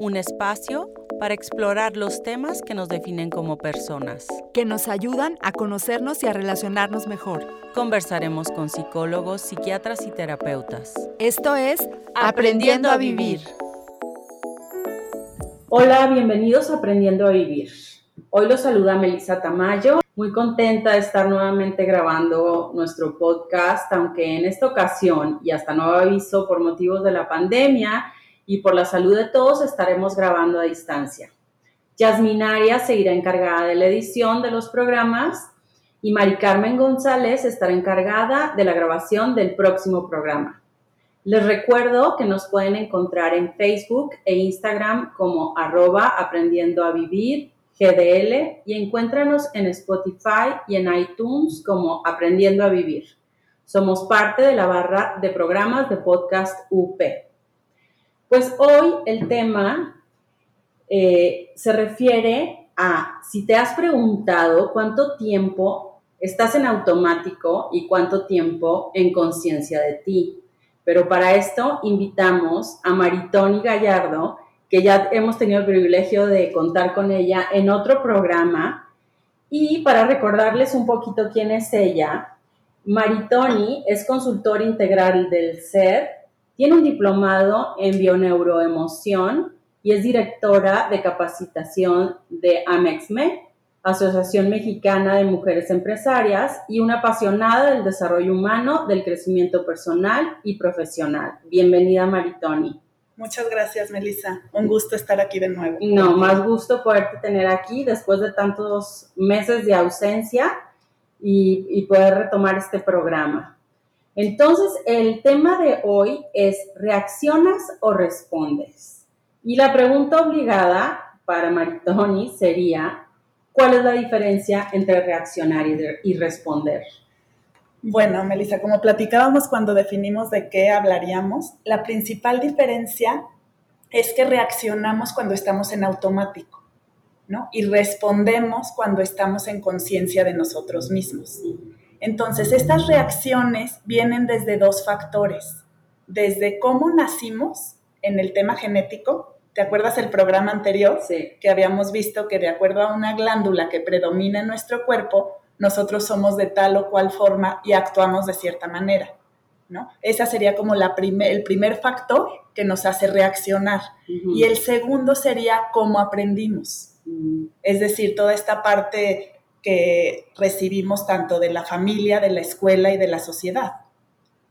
un espacio para explorar los temas que nos definen como personas. que nos ayudan a conocernos y a relacionarnos mejor. Conversaremos con psicólogos, psiquiatras y terapeutas. Esto es Aprendiendo a Vivir. Hola, bienvenidos a Aprendiendo a Vivir. Hoy los saluda Melissa Tamayo, muy contenta de estar nuevamente grabando nuestro podcast, aunque en esta ocasión y hasta nuevo aviso por motivos de la pandemia y por la salud de todos estaremos grabando a distancia. Yasmin Arias seguirá encargada de la edición de los programas y Mari Carmen González estará encargada de la grabación del próximo programa. Les recuerdo que nos pueden encontrar en Facebook e Instagram como arroba aprendiendo a vivir GDL y encuéntranos en Spotify y en iTunes como aprendiendo a vivir. Somos parte de la barra de programas de podcast UP. Pues hoy el tema eh, se refiere a si te has preguntado cuánto tiempo estás en automático y cuánto tiempo en conciencia de ti. Pero para esto invitamos a Maritoni Gallardo, que ya hemos tenido el privilegio de contar con ella en otro programa. Y para recordarles un poquito quién es ella, Maritoni es consultora integral del SER, tiene un diplomado en bioneuroemoción y es directora de capacitación de AMEXME, Asociación Mexicana de Mujeres Empresarias, y una apasionada del desarrollo humano, del crecimiento personal y profesional. Bienvenida, Maritoni. Muchas gracias, Melissa. Un gusto estar aquí de nuevo. No, más gusto poderte tener aquí después de tantos meses de ausencia y, y poder retomar este programa. Entonces, el tema de hoy es, ¿reaccionas o respondes? Y la pregunta obligada para Maritoni sería, ¿cuál es la diferencia entre reaccionar y, responder? Bueno, Melissa, como platicábamos cuando definimos de qué hablaríamos, la principal diferencia es que reaccionamos cuando estamos en automático, ¿no? Y respondemos cuando estamos en conciencia de nosotros mismos. Entonces, estas reacciones vienen desde dos factores. Desde cómo nacimos en el tema genético. ¿Te acuerdas el programa anterior? Sí. Que habíamos visto que de acuerdo a una glándula que predomina en nuestro cuerpo, nosotros somos de tal o cual forma y actuamos de cierta manera. ¿no? Esa sería como la primer, el primer factor que nos hace reaccionar. Y el segundo sería cómo aprendimos. Mm, Es decir, toda esta parte que recibimos tanto de la familia, de la escuela y de la sociedad.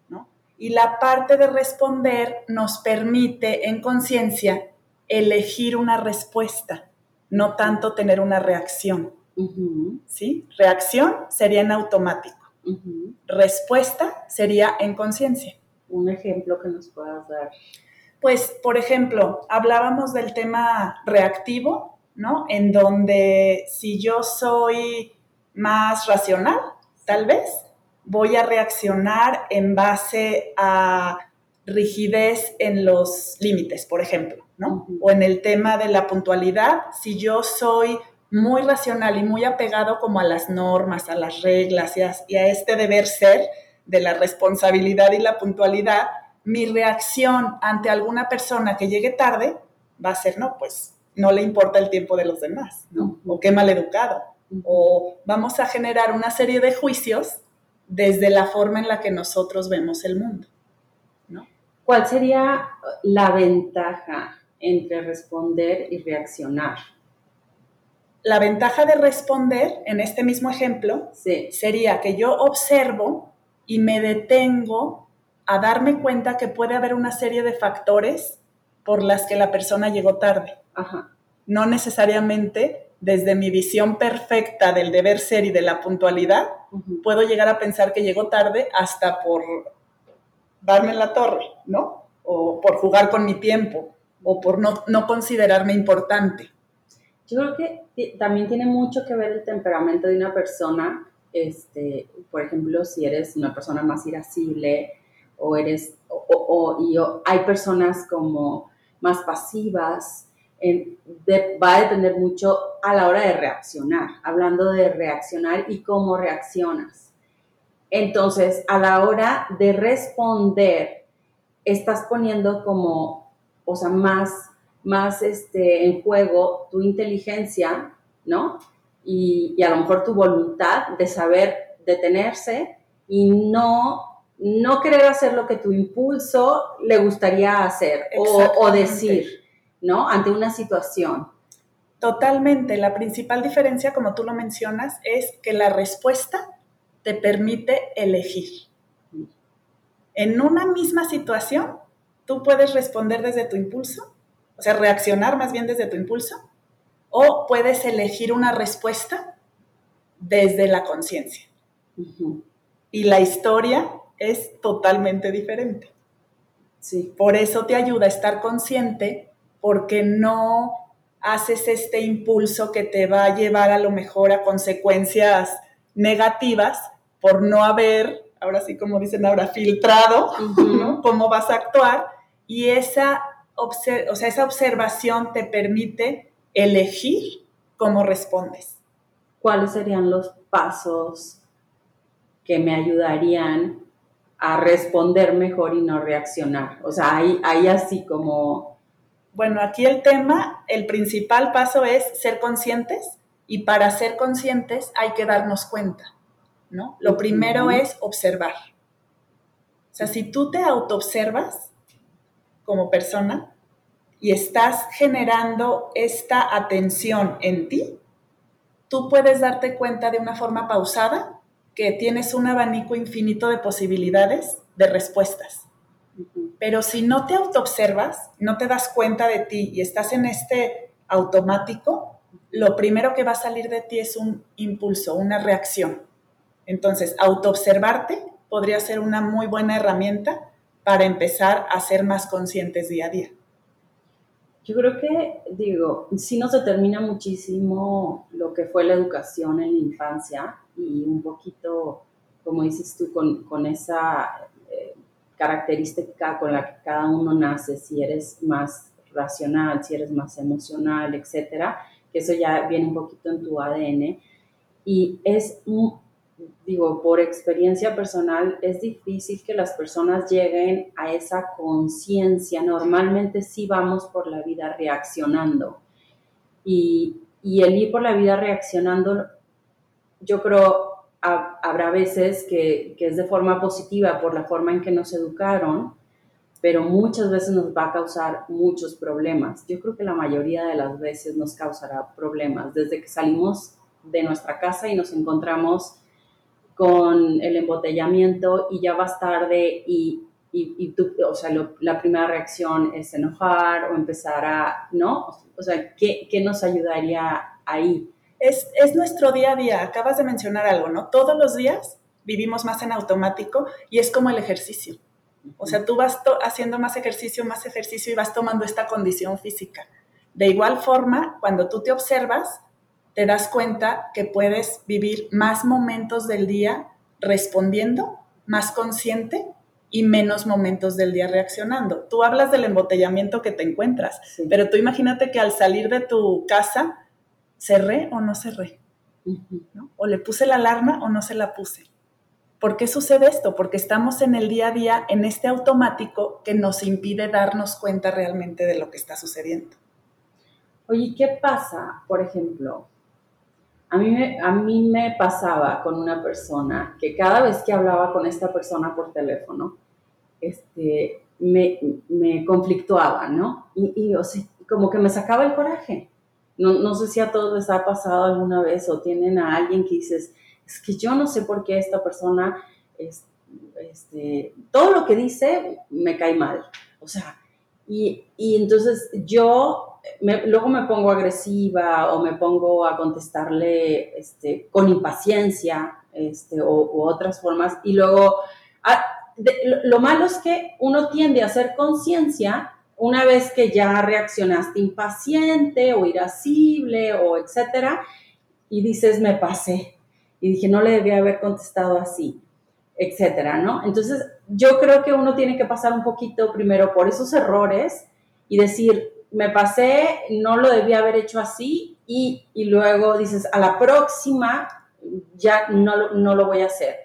¿no? Y la parte de responder nos permite en conciencia elegir una respuesta, no tanto tener una reacción. ¿sí? Reacción sería en automático, respuesta sería en conciencia. Un ejemplo que nos puedas dar. Pues, por ejemplo, hablábamos del tema reactivo, ¿no? En donde si yo soy más racional, tal vez, voy a reaccionar en base a rigidez en los límites, por ejemplo, ¿no? O en el tema de la puntualidad, si yo soy muy racional y muy apegado como a las normas, a las reglas y a, y a este deber ser de la responsabilidad y la puntualidad, mi reacción ante alguna persona que llegue tarde va a ser, no, pues no le importa el tiempo de los demás, ¿no? O qué maleducado. O vamos a generar una serie de juicios desde la forma en la que nosotros vemos el mundo. ¿Cuál sería la ventaja entre responder y reaccionar? La ventaja de responder, en este mismo ejemplo, Sí. sería que yo observo y me detengo a darme cuenta que puede haber una serie de factores por las que la persona llegó tarde. Ajá. No necesariamente desde mi visión perfecta del deber ser y de la puntualidad, puedo llegar a pensar que llegó tarde hasta por darme en la torre, ¿no? O por jugar con mi tiempo, o por no, no considerarme importante. Yo creo que también tiene mucho que ver el temperamento de una persona. Este, por ejemplo, si eres una persona más irascible o eres, o, y hay personas como más pasivas, va a depender mucho a la hora de reaccionar, hablando de reaccionar y cómo reaccionas. Entonces, a la hora de responder, estás poniendo como, o sea, más, más este, en juego tu inteligencia, ¿no? Y, y a lo mejor tu voluntad de saber detenerse y no no querer hacer lo que tu impulso le gustaría hacer o, o, decir, ¿no? Ante una situación. Totalmente. La principal diferencia, como tú lo mencionas, es que la respuesta te permite elegir. En una misma situación, tú puedes responder desde tu impulso, o sea, reaccionar más bien desde tu impulso, o puedes elegir una respuesta desde la conciencia. Y la historia es totalmente diferente. Sí. Por eso te ayuda a estar consciente, porque no haces este impulso que te va a llevar a lo mejor a consecuencias negativas por no haber, ahora sí como dicen ahora, filtrado cómo vas a actuar y esa, o sea, esa observación te permite elegir cómo respondes. ¿Cuáles serían los pasos que me ayudarían a responder mejor y no reaccionar. O sea, hay, hay así como... Bueno, aquí el tema, el principal paso es ser conscientes y para ser conscientes hay que darnos cuenta, ¿no? Lo primero es observar. O sea, si tú te autoobservas como persona y estás generando esta atención en ti, tú puedes darte cuenta de una forma pausada que tienes un abanico infinito de posibilidades de respuestas. Pero si no te autoobservas, no te das cuenta de ti y estás en este automático, lo primero que va a salir de ti es un impulso, una reacción. Entonces, autoobservarte podría ser una muy buena herramienta para empezar a ser más conscientes día a día. Yo creo que, digo, sí nos determina muchísimo lo que fue la educación en la infancia y un poquito, como dices tú, con, con esa característica con la que cada uno nace, si eres más racional, si eres más emocional, etcétera, que eso ya viene un poquito en tu ADN. Y es, digo, por experiencia personal, es difícil que las personas lleguen a esa conciencia. Normalmente sí vamos por la vida reaccionando. Y, y el ir por la vida reaccionando yo creo habrá veces que, es de forma positiva por la forma en que nos educaron, pero muchas veces nos va a causar muchos problemas. Yo creo que la mayoría de las veces nos causará problemas. Desde que salimos de nuestra casa y nos encontramos con el embotellamiento y ya vas tarde y, y, tú, o sea, la primera reacción es enojar o empezar a, ¿no? O sea, ¿qué, qué nos ayudaría ahí? Es, es nuestro día a día. Acabas de mencionar algo, ¿no? Todos los días vivimos más en automático y es como el ejercicio. O sea, tú vas haciendo más ejercicio, más ejercicio y vas tomando esta condición física. De igual forma, cuando tú te observas, te das cuenta que puedes vivir más momentos del día respondiendo, más consciente y menos momentos del día reaccionando. Tú hablas del embotellamiento que te encuentras, pero tú imagínate que al salir de tu casa ¿cerré o no cerré? O le puse la alarma o no se la puse. ¿Por qué sucede esto? Porque estamos en el día a día en este automático que nos impide darnos cuenta realmente de lo que está sucediendo. Oye, ¿qué pasa, por ejemplo? A mí, me, a mí me pasaba con una persona que cada vez que hablaba con esta persona por teléfono, este, me, me conflictuaba, ¿no? Y, y o sea, como que me sacaba el coraje. No, no sé si a todos les ha pasado alguna vez o tienen a alguien que dices, es que yo no sé por qué esta persona, este, todo lo que dice me cae mal. O sea, y, y entonces yo luego me pongo agresiva o me pongo a contestarle este, con impaciencia este, o, u otras formas. Y luego, ah, lo malo es que uno tiende a hacer conciencia una vez que ya reaccionaste impaciente o irascible o etcétera, y dices, me pasé, y dije, no le debía haber contestado así, etcétera, ¿no? Entonces, yo creo que uno tiene que pasar un poquito primero por esos errores y decir, me pasé, no lo debía haber hecho así, y, y luego dices, a la próxima ya no, no lo voy a hacer.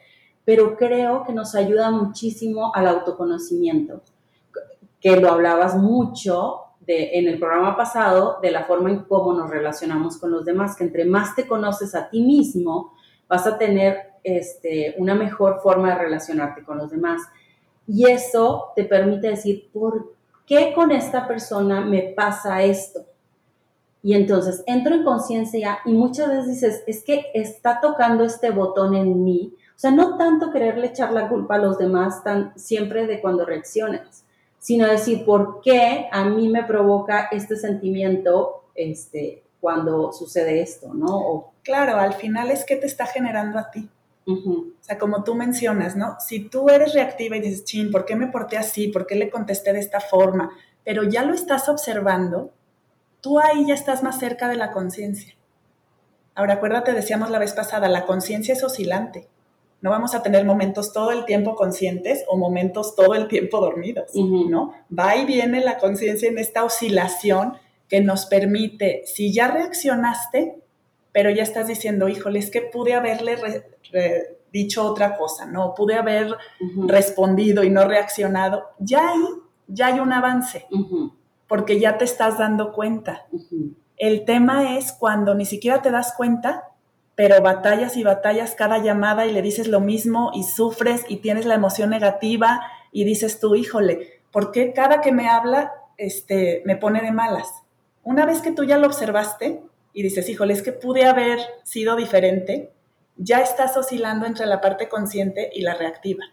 Pero creo que nos ayuda muchísimo al autoconocimiento, que lo hablabas mucho en el programa pasado de la forma en cómo nos relacionamos con los demás, que entre más te conoces a ti mismo, vas a tener este, una mejor forma de relacionarte con los demás. Y eso te permite decir, ¿por qué con esta persona me pasa esto? Y entonces entro en conciencia y muchas veces dices, es que está tocando este botón en mí. O sea, no tanto quererle echar la culpa a los demás tan, siempre de cuando reaccionas, sino decir, ¿por qué a mí me provoca este sentimiento este, cuando sucede esto, ¿no? claro, al final es que te está generando a ti. O sea, como tú mencionas, ¿no? Si tú eres reactiva y dices, chin, ¿por qué me porté así? ¿Por qué le contesté de esta forma? Pero ya lo estás observando, tú ahí ya estás más cerca de la conciencia. Ahora, acuérdate, decíamos la vez pasada, la conciencia es oscilante. No vamos a tener momentos todo el tiempo conscientes o momentos todo el tiempo dormidos, ¿no? Va y viene la conciencia en esta oscilación que nos permite, si ya reaccionaste, pero ya estás diciendo, híjole, es que pude haberle dicho otra cosa, ¿no? Pude haber respondido y no reaccionado. Ya ahí, ya hay un avance, porque ya te estás dando cuenta. El tema es cuando ni siquiera te das cuenta, pero batallas y batallas cada llamada y le dices lo mismo y sufres y tienes la emoción negativa y dices tú, híjole, ¿por qué cada que me habla este, me pone de malas? Una vez que tú ya lo observaste y dices, híjole, es que pude haber sido diferente, ya estás oscilando entre la parte consciente y la reactiva.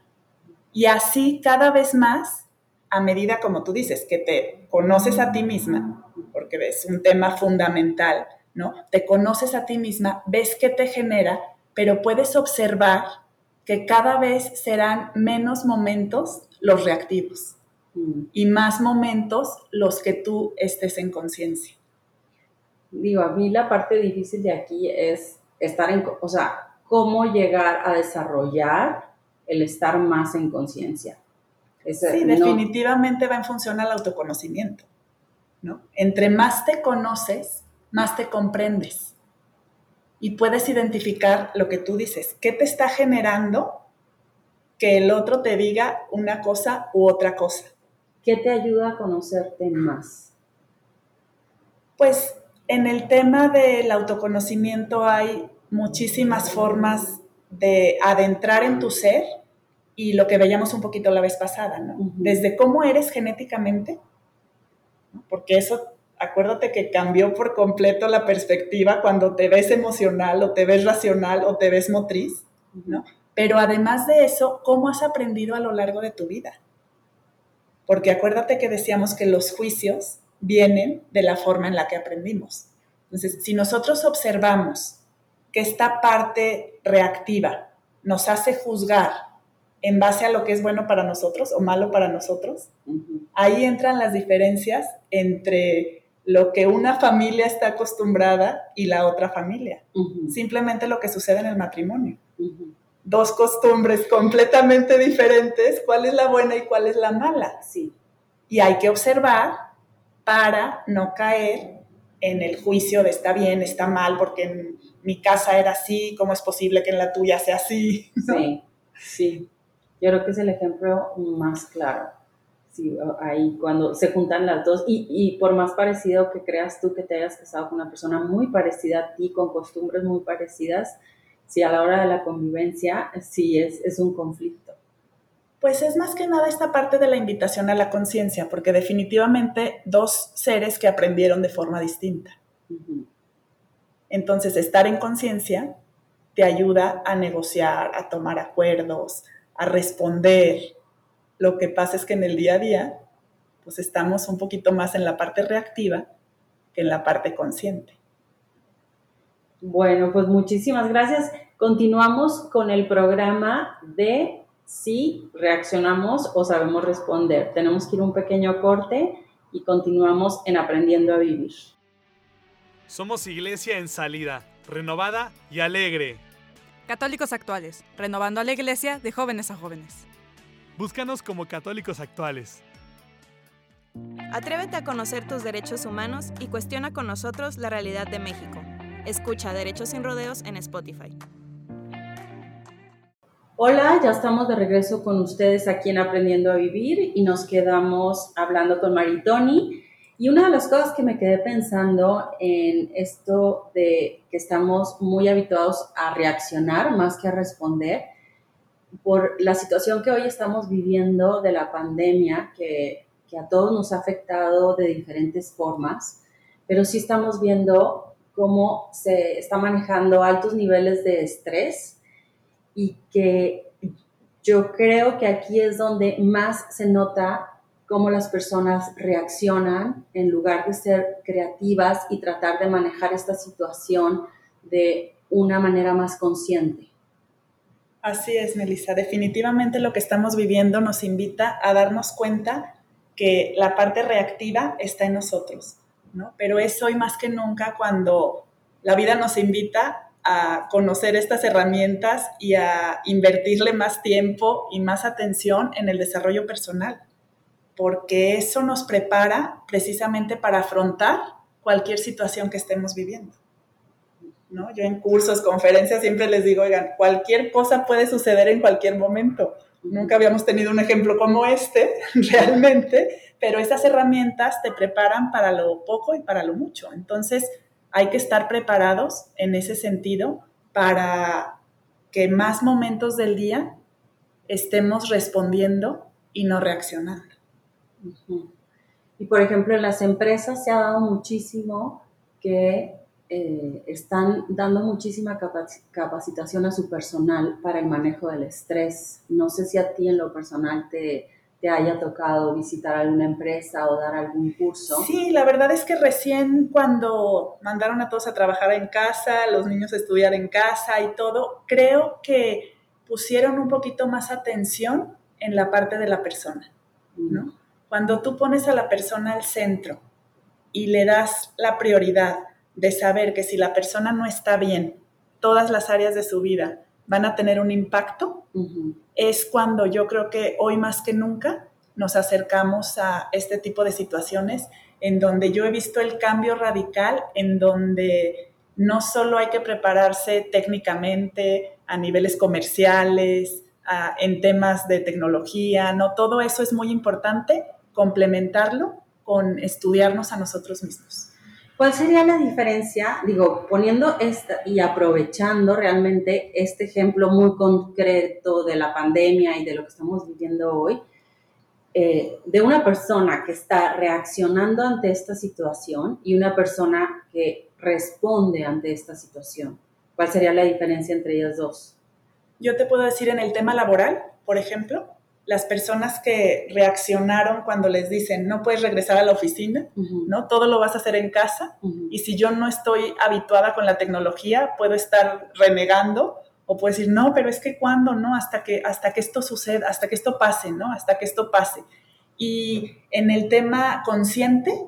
Y así cada vez más, a medida como tú dices, que te conoces a ti misma, porque es un tema fundamental, ¿no? Te conoces a ti misma, ves qué te genera, pero puedes observar que cada vez serán menos momentos los reactivos mm. y más momentos los que tú estés en conciencia. Digo, a mí la parte difícil de aquí es estar en, o sea, cómo llegar a desarrollar el estar más en conciencia. Sí, definitivamente va en función al autoconocimiento. ¿no? Entre más te conoces, más te comprendes. Y puedes identificar lo que tú dices, qué te está generando que el otro te diga una cosa u otra cosa. ¿Qué te ayuda a conocerte más? Pues en el tema del autoconocimiento hay muchísimas formas de adentrar en tu ser y lo que veíamos un poquito la vez pasada, ¿no? Desde cómo eres genéticamente, porque eso, acuérdate que cambió por completo la perspectiva cuando te ves emocional o te ves racional o te ves motriz, ¿no? Pero además de eso, ¿cómo has aprendido a lo largo de tu vida? Porque acuérdate que decíamos que los juicios vienen de la forma en la que aprendimos. Entonces, si nosotros observamos que esta parte reactiva nos hace juzgar en base a lo que es bueno para nosotros o malo para nosotros, ahí entran las diferencias entre lo que una familia está acostumbrada y la otra familia. Simplemente lo que sucede en el matrimonio. Dos costumbres completamente diferentes, cuál es la buena y cuál es la mala. Sí. Y hay que observar para no caer en el juicio de está bien, está mal, porque en mi casa era así, ¿cómo es posible que en la tuya sea así? Sí, sí. Yo creo que es el ejemplo más claro. Sí, ahí cuando se juntan las dos y, y, por más parecido que creas tú que te hayas casado con una persona muy parecida a ti, con costumbres muy parecidas, si a la hora de la convivencia sí es, es un conflicto. Pues es más que nada esta parte de la invitación a la conciencia, porque definitivamente dos seres que aprendieron de forma distinta. Entonces, estar en conciencia te ayuda a negociar, a tomar acuerdos, a responder. Lo que pasa es que en el día a día, pues estamos un poquito más en la parte reactiva que en la parte consciente. Bueno, pues muchísimas gracias. Continuamos con el programa de si reaccionamos o sabemos responder. Tenemos que ir un pequeño corte y continuamos en Aprendiendo a Vivir. Somos iglesia en salida, renovada y alegre. Católicos actuales, renovando a la iglesia de jóvenes a jóvenes. Búscanos como católicos actuales. Atrévete a conocer tus derechos humanos y cuestiona con nosotros la realidad de México. Escucha Derechos sin Rodeos en Spotify. Hola, ya estamos de regreso con ustedes aquí en Aprendiendo a Vivir y nos quedamos hablando con Maritoni. Y una de las cosas que me quedé pensando en esto de que estamos muy habituados a reaccionar más que a responder por la situación que hoy estamos viviendo de la pandemia, que, que a todos nos ha afectado de diferentes formas, pero sí estamos viendo cómo se está manejando altos niveles de estrés y que yo creo que aquí es donde más se nota cómo las personas reaccionan en lugar de ser creativas y tratar de manejar esta situación de una manera más consciente. Así es, Melissa. Definitivamente lo que estamos viviendo nos invita a darnos cuenta que la parte reactiva está en nosotros, ¿no? Pero es hoy más que nunca cuando la vida nos invita a conocer estas herramientas y a invertirle más tiempo y más atención en el desarrollo personal, porque eso nos prepara precisamente para afrontar cualquier situación que estemos viviendo. ¿No? Yo en cursos, conferencias siempre les digo, oigan, cualquier cosa puede suceder en cualquier momento. Nunca habíamos tenido un ejemplo como este, realmente, pero esas herramientas te preparan para lo poco y para lo mucho. Entonces, hay que estar preparados en ese sentido para que más momentos del día estemos respondiendo y no reaccionando. Y por ejemplo, en las empresas se ha dado muchísimo que eh, están dando muchísima capacitación a su personal para el manejo del estrés. No sé si a ti en lo personal te, te haya tocado visitar alguna empresa o dar algún curso. Sí, la verdad es que recién cuando mandaron a todos a trabajar en casa, los niños a estudiar en casa y todo, creo que pusieron un poquito más atención en la parte de la persona, ¿no? Cuando tú pones a la persona al centro y le das la prioridad de saber que si la persona no está bien, todas las áreas de su vida van a tener un impacto, es cuando yo creo que hoy más que nunca nos acercamos a este tipo de situaciones en donde yo he visto el cambio radical, en donde no solo hay que prepararse técnicamente a niveles comerciales, en temas de tecnología, no, todo eso es muy importante, complementarlo con estudiarnos a nosotros mismos. ¿Cuál sería la diferencia, digo, poniendo esta y aprovechando realmente este ejemplo muy concreto de la pandemia y de lo que estamos viviendo hoy, eh, de una persona que está reaccionando ante esta situación y una persona que responde ante esta situación? ¿Cuál sería la diferencia entre ellas dos? Yo te puedo decir en el tema laboral, por ejemplo, las personas que reaccionaron cuando les dicen no puedes regresar a la oficina, ¿no? Todo lo vas a hacer en casa y si yo no estoy habituada con la tecnología, puedo estar renegando o puedo decir, "No, pero es que cuando, no, hasta que hasta que esto suceda, hasta que esto pase, ¿no? Hasta que esto pase." Y en el tema consciente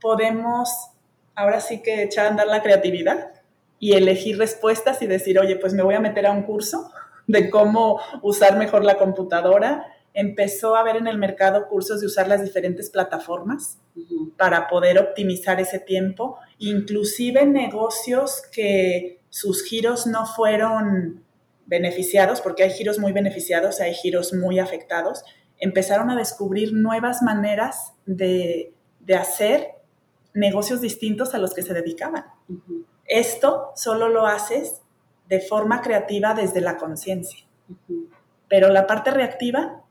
podemos ahora sí que echar a andar la creatividad y elegir respuestas y decir, "Oye, pues me voy a meter a un curso." De cómo usar mejor la computadora. Empezó a haber en el mercado cursos de usar las diferentes plataformas para poder optimizar ese tiempo, inclusive negocios que sus giros no fueron beneficiados, porque hay giros muy beneficiados, hay giros muy afectados, empezaron a descubrir nuevas maneras de, hacer negocios distintos a los que se dedicaban. Esto solo lo haces de forma creativa desde la conciencia. Pero la parte reactiva,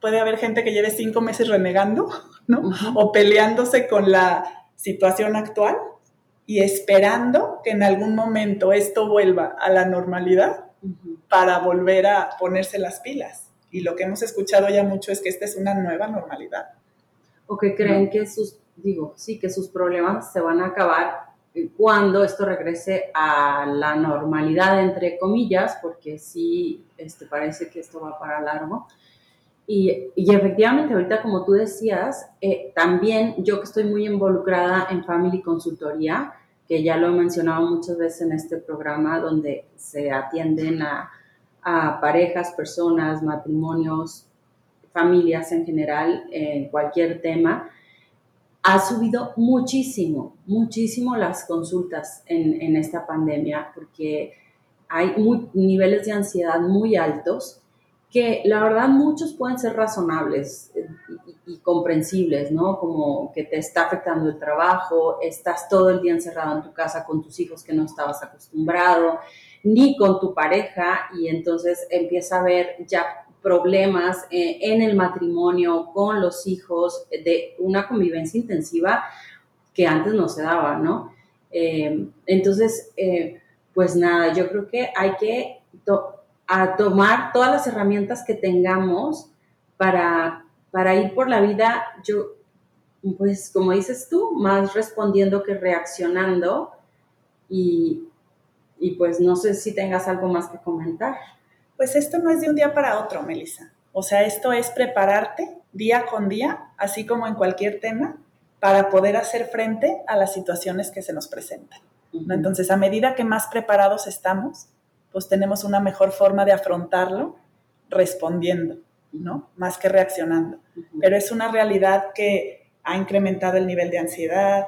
puede haber gente que lleve cinco meses renegando, ¿no? O peleándose con la situación actual y esperando que en algún momento esto vuelva a la normalidad para volver a ponerse las pilas. Y lo que hemos escuchado ya mucho es que esta es una nueva normalidad. O que creen que sus, digo, sí, que sus problemas se van a acabar cuando esto regrese a la normalidad, entre comillas, porque sí este, parece que esto va para largo. Y, y, efectivamente, ahorita como tú decías, eh, también yo que estoy muy involucrada en Family Consultoría, que ya lo he mencionado muchas veces en este programa, donde se atienden a, a parejas, personas, matrimonios, familias en general, en cualquier tema, ha subido muchísimo, muchísimo las consultas en, esta pandemia, porque hay niveles de ansiedad muy altos que la verdad muchos pueden ser razonables y, y, comprensibles, ¿no? Como que te está afectando el trabajo, estás todo el día encerrado en tu casa con tus hijos que no estabas acostumbrado, ni con tu pareja y entonces empieza a haber ya problemas eh, en el matrimonio, con los hijos, de una convivencia intensiva que antes no se daba, ¿no? Eh, entonces, eh, pues nada, yo creo que hay que a tomar todas las herramientas que tengamos para, para ir por la vida, yo, pues como dices tú, más respondiendo que reaccionando y, y pues no sé si tengas algo más que comentar. Pues esto no es de un día para otro, Melissa. O sea, esto es prepararte día con día, así como en cualquier tema, para poder hacer frente a las situaciones que se nos presentan. Entonces, a medida que más preparados estamos, pues tenemos una mejor forma de afrontarlo respondiendo, ¿no? Más que reaccionando. Pero es una realidad que ha incrementado el nivel de ansiedad,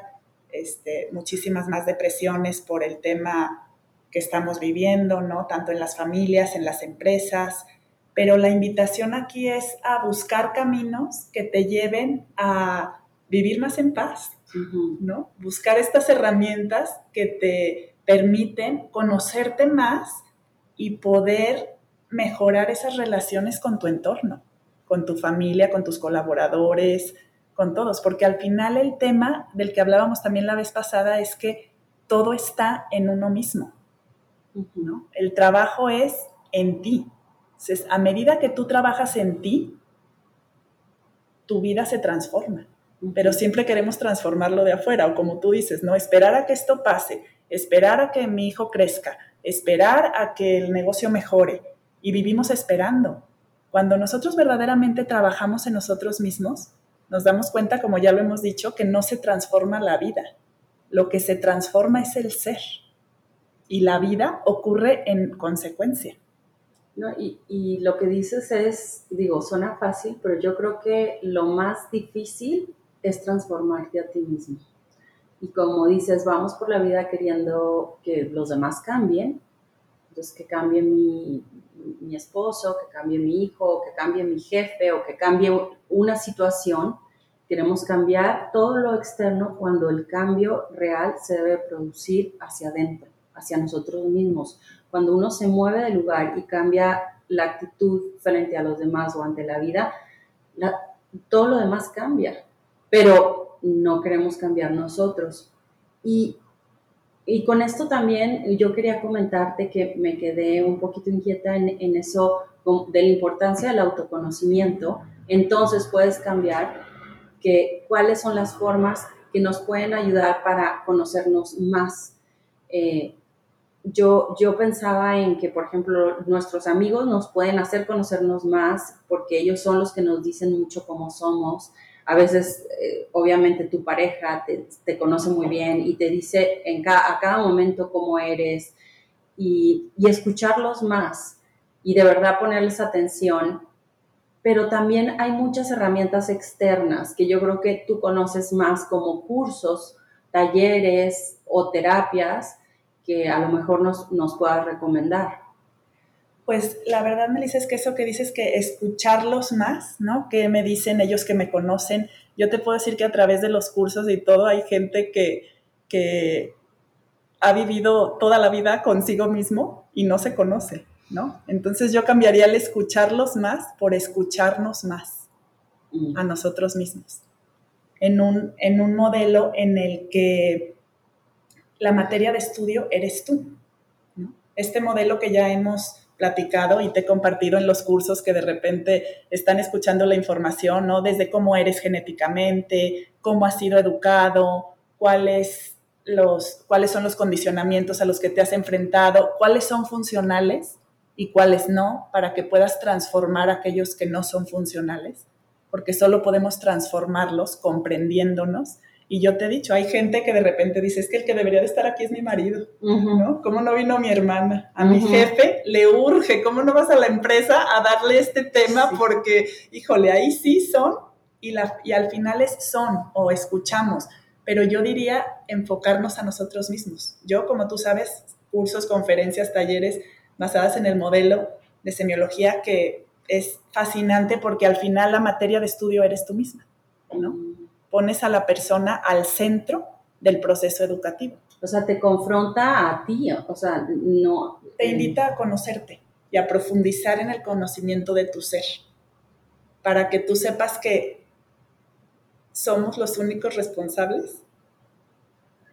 este, muchísimas más depresiones por el tema que estamos viviendo, ¿no? Tanto en las familias, en las empresas, pero la invitación aquí es a buscar caminos que te lleven a vivir más en paz, ¿no? Buscar estas herramientas que te permiten conocerte más y poder mejorar esas relaciones con tu entorno, con tu familia, con tus colaboradores, con todos, porque al final el tema del que hablábamos también la vez pasada es que todo está en uno mismo. ¿No? El trabajo es en ti. Entonces, a medida que tú trabajas en ti, tu vida se transforma. Pero siempre queremos transformarlo de afuera, o como tú dices, no esperar a que esto pase, esperar a que mi hijo crezca, esperar a que el negocio mejore y vivimos esperando. Cuando nosotros verdaderamente trabajamos en nosotros mismos, nos damos cuenta, como ya lo hemos dicho, que no se transforma la vida. Lo que se transforma es el ser. Y la vida ocurre en consecuencia. No, y, lo que dices es, digo, suena fácil, pero yo creo que lo más difícil es transformarte a ti mismo. Y como dices, vamos por la vida queriendo que los demás cambien, entonces que cambie mi, mi esposo, que cambie mi hijo, que cambie mi jefe o que cambie una situación. Queremos cambiar todo lo externo cuando el cambio real se debe producir hacia adentro, hacia nosotros mismos. Cuando uno se mueve del lugar y cambia la actitud frente a los demás o ante la vida, todo lo demás cambia. Pero no queremos cambiar nosotros. Y, y con esto también yo quería comentarte que me quedé un poquito inquieta en, en eso de la importancia del autoconocimiento. Entonces puedes cambiar que cuáles son las formas que nos pueden ayudar para conocernos más. Eh, yo, yo pensaba en que, por ejemplo, nuestros amigos nos pueden hacer conocernos más porque ellos son los que nos dicen mucho cómo somos, a veces, eh, obviamente, tu pareja te, conoce muy bien y te dice en a cada momento cómo eres y, escucharlos más y de verdad ponerles atención. Pero también hay muchas herramientas externas que yo creo que tú conoces más como cursos, talleres o terapias que a lo mejor nos, nos puedas recomendar. Pues la verdad, Melissa, es que eso que dices que escucharlos más, ¿no? Que me dicen ellos que me conocen. Yo te puedo decir que a través de los cursos y todo hay gente que, que ha vivido toda la vida consigo mismo y no se conoce, ¿no? Entonces yo cambiaría el escucharlos más por escucharnos más a nosotros mismos. En un, en un modelo en el que la materia de estudio eres tú. Este modelo que ya hemos platicado y te he compartido en los cursos que de repente están escuchando la información, ¿no? Desde cómo eres genéticamente, cómo has sido educado, cuáles, los, cuáles son los condicionamientos a los que te has enfrentado, cuáles son funcionales y cuáles no, para que puedas transformar aquellos que no son funcionales, porque solo podemos transformarlos comprendiéndonos. Y yo te he dicho, hay gente que de repente dice, es que el que debería de estar aquí es mi marido, ¿no? ¿Cómo no vino mi hermana? A mi jefe le urge, ¿cómo no vas a la empresa a darle este tema? Porque, híjole, ahí sí son y, la, y al final es son o escuchamos, pero yo diría enfocarnos a nosotros mismos. Yo, como tú sabes, cursos, conferencias, talleres, basadas en el modelo de semiología que es fascinante porque al final la materia de estudio eres tú misma, ¿no? Pones a la persona al centro del proceso educativo. O sea, te confronta a ti, o sea, no... Te invita a conocerte y a profundizar en el conocimiento de tu ser, para que tú sepas que somos los únicos responsables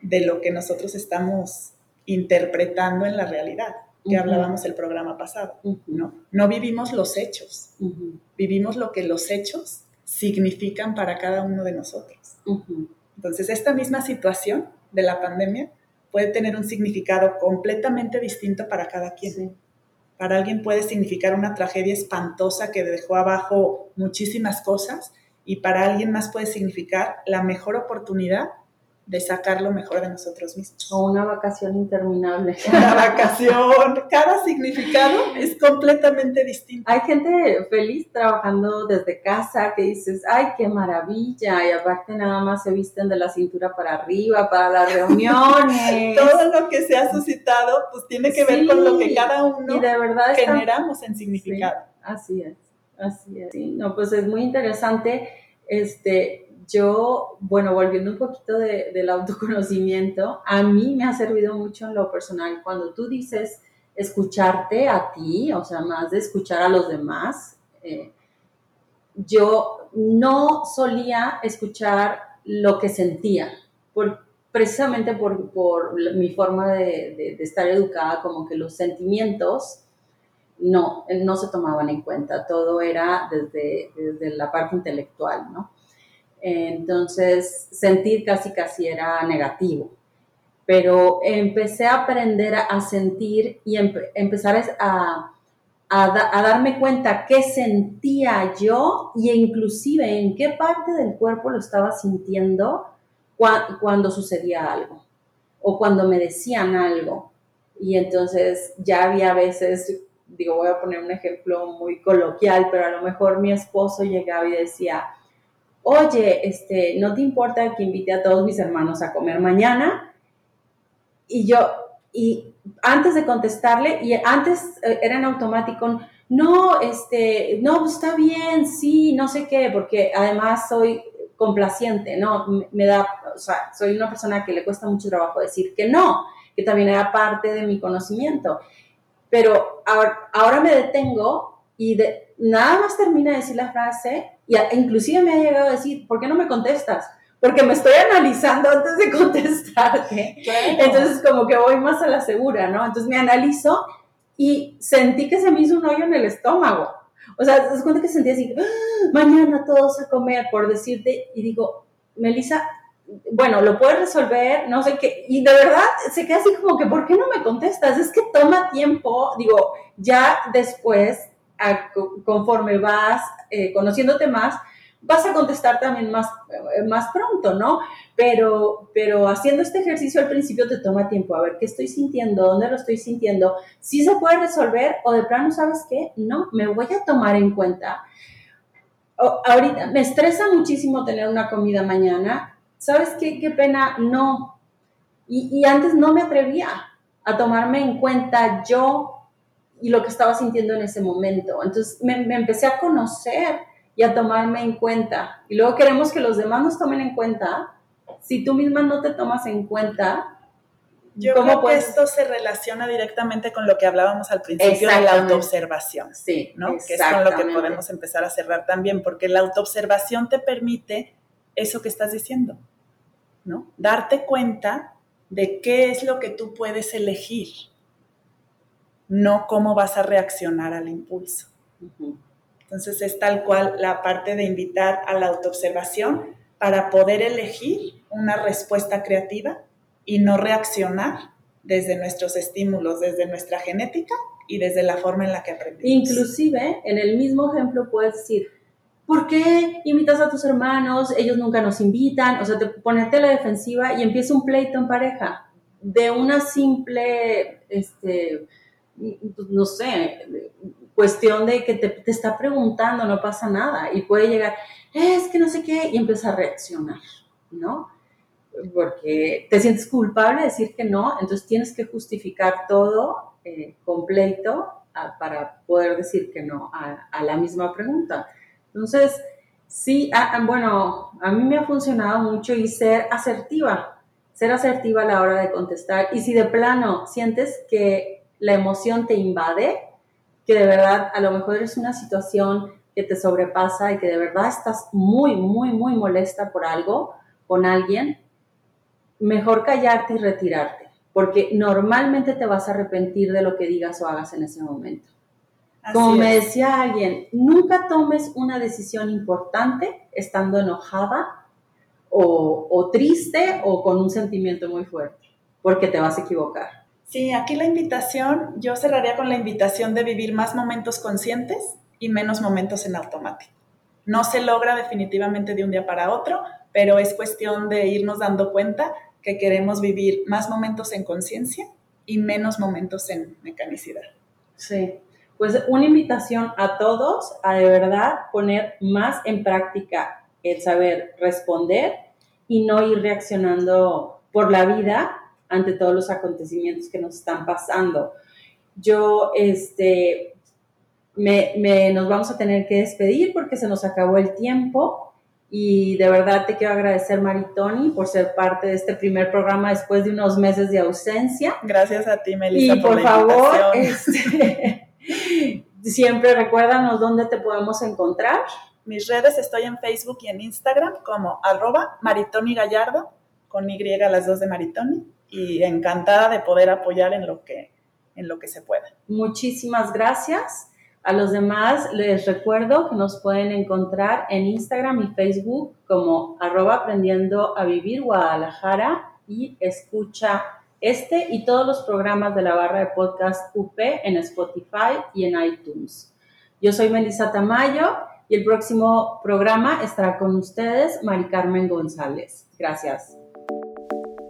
de lo que nosotros estamos interpretando en la realidad que hablábamos el programa pasado, ¿no? No vivimos los hechos, vivimos lo que los hechos significan para cada uno de nosotros. Entonces, esta misma situación de la pandemia puede tener un significado completamente distinto para cada quien. Para alguien puede significar una tragedia espantosa que dejó abajo muchísimas cosas y para alguien más puede significar la mejor oportunidad de sacar lo mejor de nosotros mismos. O una vacación interminable. Una vacación, cada significado es completamente distinto. Hay gente feliz trabajando desde casa que dices, ay, qué maravilla, y aparte nada más se visten de la cintura para arriba para las reuniones. Todo lo que se ha suscitado, pues tiene que ver con lo que cada uno y de verdad generamos en significado. así es, así es. no, pues es muy interesante. Este, yo, bueno, volviendo un poquito del autoconocimiento, a mí me ha servido mucho en lo personal cuando tú dices escucharte a ti, o sea, más de escuchar a los demás. Eh, yo no solía escuchar lo que sentía, precisamente por, mi forma de, estar educada, como que los sentimientos no, no se tomaban en cuenta, todo era desde, desde la parte intelectual, ¿no? Entonces sentir casi casi era negativo. Pero empecé a aprender a sentir y empezar a, a, darme cuenta qué sentía yo y inclusive en qué parte del cuerpo lo estaba sintiendo cuando sucedía algo o cuando me decían algo. Y entonces ya había veces, digo, voy a poner un ejemplo muy coloquial, pero a lo mejor mi esposo llegaba y decía, oye, este, ¿no te importa que invite a todos mis hermanos a comer mañana? Y yo, y antes de contestarle, y antes eh, era en automático, no, este, no, pues, está bien, sí, no sé qué, porque además soy complaciente, ¿no? Me da, o sea, soy una persona que le cuesta mucho trabajo decir que no, que también era parte de mi conocimiento. Pero ahora, me detengo y nada más termina de decir la frase y inclusive me ha llegado a decir, ¿por qué no me contestas? Porque me estoy analizando antes de contestarte. Entonces como que voy más a la segura, ¿no? Entonces me analizo y sentí que se me hizo un hoyo en el estómago. O sea, das cuenta que sentí así, ¡Ah! mañana todos a comer, por decirte, y digo, Melissa, bueno, lo puedes resolver, no sé qué, y de verdad se queda así como que, ¿por qué no me contestas? Es que toma tiempo, digo, ya después conforme vas eh, conociéndote más, vas a contestar también más, eh, más pronto, ¿no? Pero, pero haciendo este ejercicio al principio te toma tiempo a ver qué estoy sintiendo, dónde lo estoy sintiendo, si se puede resolver o de plano, ¿sabes qué? No, me voy a tomar en cuenta. ahorita me estresa muchísimo tener una comida mañana. ¿Sabes qué? Qué pena, no. Y, y antes no me atrevía a tomarme en cuenta yo y lo que estaba sintiendo en ese momento. Entonces me, empecé a conocer y a tomarme en cuenta. Y luego queremos que los demás nos tomen en cuenta. Si tú misma no te tomas en cuenta, yo creo que esto se relaciona directamente con lo que hablábamos al principio de la autoobservación, sí, ¿no? Que es con lo que podemos empezar a cerrar también, porque la autoobservación te permite eso que estás diciendo, ¿no? Darte cuenta de qué es lo que tú puedes elegir, no cómo vas a reaccionar al impulso. Entonces es tal cual la parte de invitar a la autoobservación para poder elegir una respuesta creativa y no reaccionar desde nuestros estímulos, desde nuestra genética y desde la forma en la que aprendimos. Inclusive, en el mismo ejemplo puedes decir, ¿por qué invitas a tus hermanos? Ellos nunca nos invitan. O sea, te, ponerte a la defensiva y empieza un pleito en pareja de una simple, este, no sé, cuestión de que te, te, está preguntando, no pasa nada. Y puede llegar, es que no sé qué, y empieza a reaccionar, ¿no? porque te sientes culpable de decir que no, entonces tienes que justificar todo eh, completo para poder decir que no a, la misma pregunta. Entonces, sí, bueno, a mí me ha funcionado mucho y ser asertiva, ser asertiva a la hora de contestar. Y si de plano sientes que la emoción te invade, que de verdad a lo mejor es una situación que te sobrepasa y que de verdad estás muy, muy, muy molesta por algo, con alguien, mejor callarte y retirarte, porque normalmente te vas a arrepentir de lo que digas o hagas en ese momento. Como me decía alguien, nunca tomes una decisión importante estando enojada o, o triste o con un sentimiento muy fuerte, porque te vas a equivocar. Sí, aquí la invitación, yo cerraría con la invitación de vivir más momentos conscientes y menos momentos en automático. No se logra definitivamente de un día para otro, pero es cuestión de irnos dando cuenta que queremos vivir más momentos en conciencia y menos momentos en mecanicidad. Sí, pues una invitación a todos a de verdad poner más en práctica el saber responder y no ir reaccionando por la vida ante todos los acontecimientos que nos están pasando. Yo, este, me, nos vamos a tener que despedir porque se nos acabó el tiempo. Y de verdad te quiero agradecer, Maritoni, por ser parte de este primer programa después de unos meses de ausencia. Gracias a ti, Melissa. Y por, favor, este, siempre recuérdanos dónde te podemos encontrar. Mis redes estoy en Facebook y en Instagram como arroba Maritoni Gallardo, con Y las dos de Maritoni, y encantada de poder apoyar en lo que, en lo que se pueda. Muchísimas gracias. A los demás les recuerdo que nos pueden encontrar en Instagram y Facebook como arroba aprendiendo a vivir Guadalajara y escucha este y todos los programas de la barra de podcast UP en Spotify y en iTunes. Yo soy Melissa Tamayo y el próximo programa estará con ustedes Mari Carmen González. Gracias.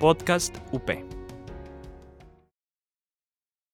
Podcast UP.